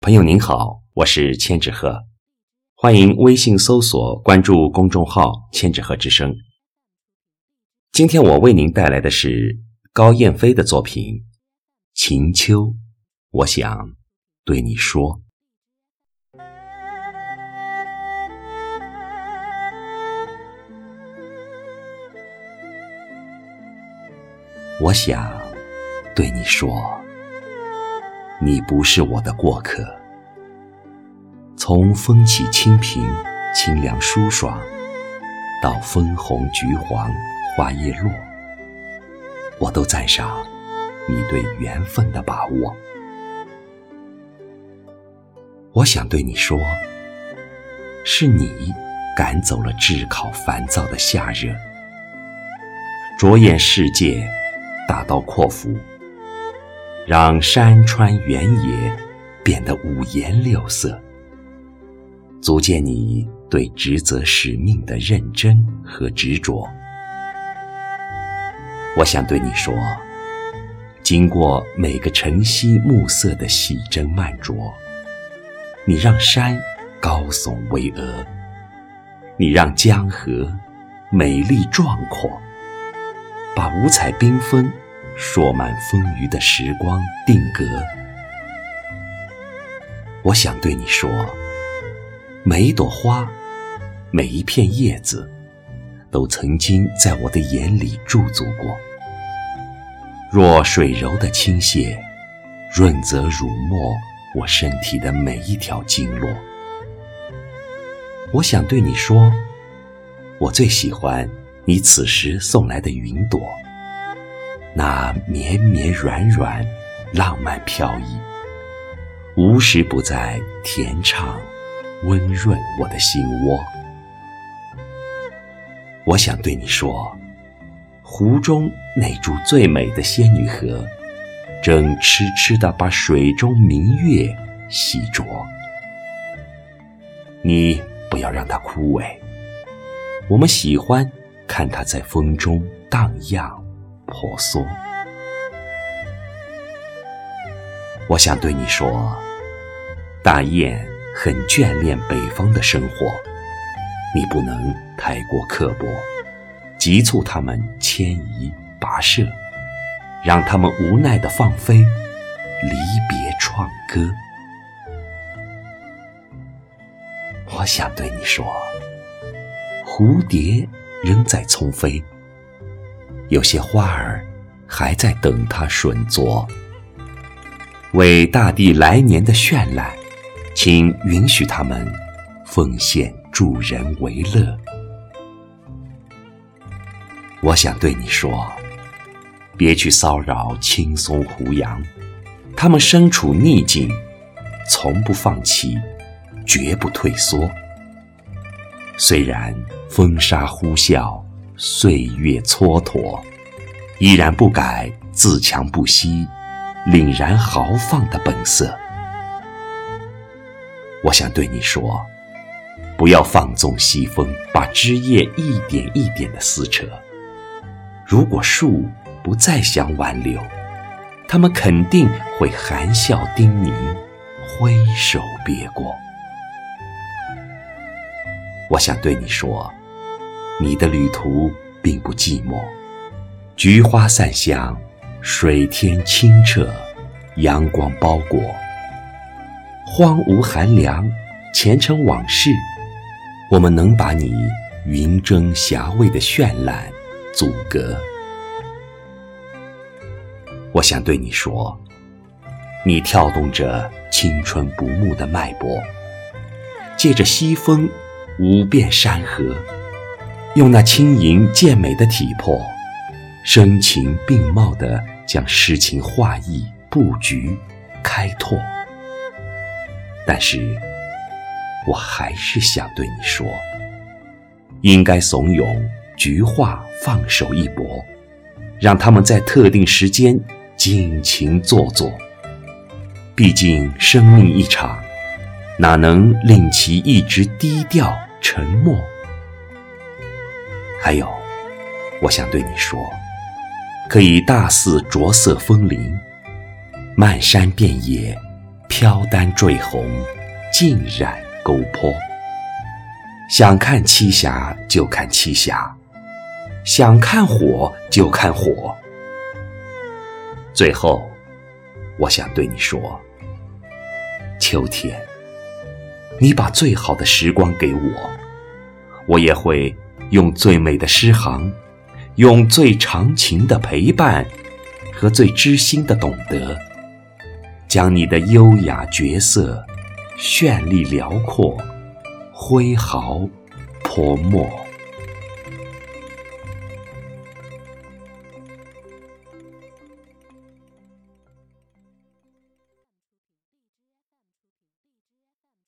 朋友您好，我是千纸鹤，欢迎微信搜索关注公众号“千纸鹤之声”。今天我为您带来的是高燕飞的作品《秦秋》，我想对你说，我想对你说。你不是我的过客，从风起清平、清凉舒爽，到枫红橘黄、花叶落，我都赞赏你对缘分的把握。我想对你说，是你赶走了炙烤烦躁的夏热，着眼世界，大刀阔斧。让山川原野变得五颜六色，足见你对职责使命的认真和执着。我想对你说，经过每个晨曦暮色的细斟慢酌，你让山高耸巍峨，你让江河美丽壮阔，把五彩缤纷。说满风雨的时光定格。我想对你说，每一朵花，每一片叶子，都曾经在我的眼里驻足过。若水柔的倾泻，润泽如墨我身体的每一条经络。我想对你说，我最喜欢你此时送来的云朵。那绵绵软软，浪漫飘逸，无时不在甜唱，温润我的心窝。我想对你说，湖中那株最美的仙女荷，正痴痴地把水中明月洗濯。你不要让它枯萎，我们喜欢看它在风中荡漾。婆娑，我想对你说，大雁很眷恋北方的生活，你不能太过刻薄，急促它们迁移跋涉，让它们无奈的放飞，离别创歌。我想对你说，蝴蝶仍在丛飞。有些花儿还在等它吮作，为大地来年的绚烂，请允许它们奉献助人为乐。我想对你说，别去骚扰青松胡杨，他们身处逆境，从不放弃，绝不退缩。虽然风沙呼啸。岁月蹉跎，依然不改自强不息、凛然豪放的本色。我想对你说，不要放纵西风，把枝叶一点一点的撕扯。如果树不再想挽留，他们肯定会含笑叮咛，挥手别过。我想对你说。你的旅途并不寂寞，菊花散香，水天清澈，阳光包裹，荒芜寒凉，前尘往事，我们能把你云蒸霞蔚的绚烂阻隔。我想对你说，你跳动着青春不暮的脉搏，借着西风，舞遍山河。用那轻盈健美的体魄，声情并茂地将诗情画意布局开拓。但是，我还是想对你说，应该怂恿菊花放手一搏，让他们在特定时间尽情做作。毕竟，生命一场，哪能令其一直低调沉默？还有，我想对你说，可以大肆着色枫林，漫山遍野，飘丹坠红，尽染沟坡。想看七侠就看七侠，想看火就看火。最后，我想对你说：秋天，你把最好的时光给我，我也会用最美的诗行，用最长情的陪伴和最知心的懂得。将你的优雅绝色、绚丽辽阔、挥毫泼墨。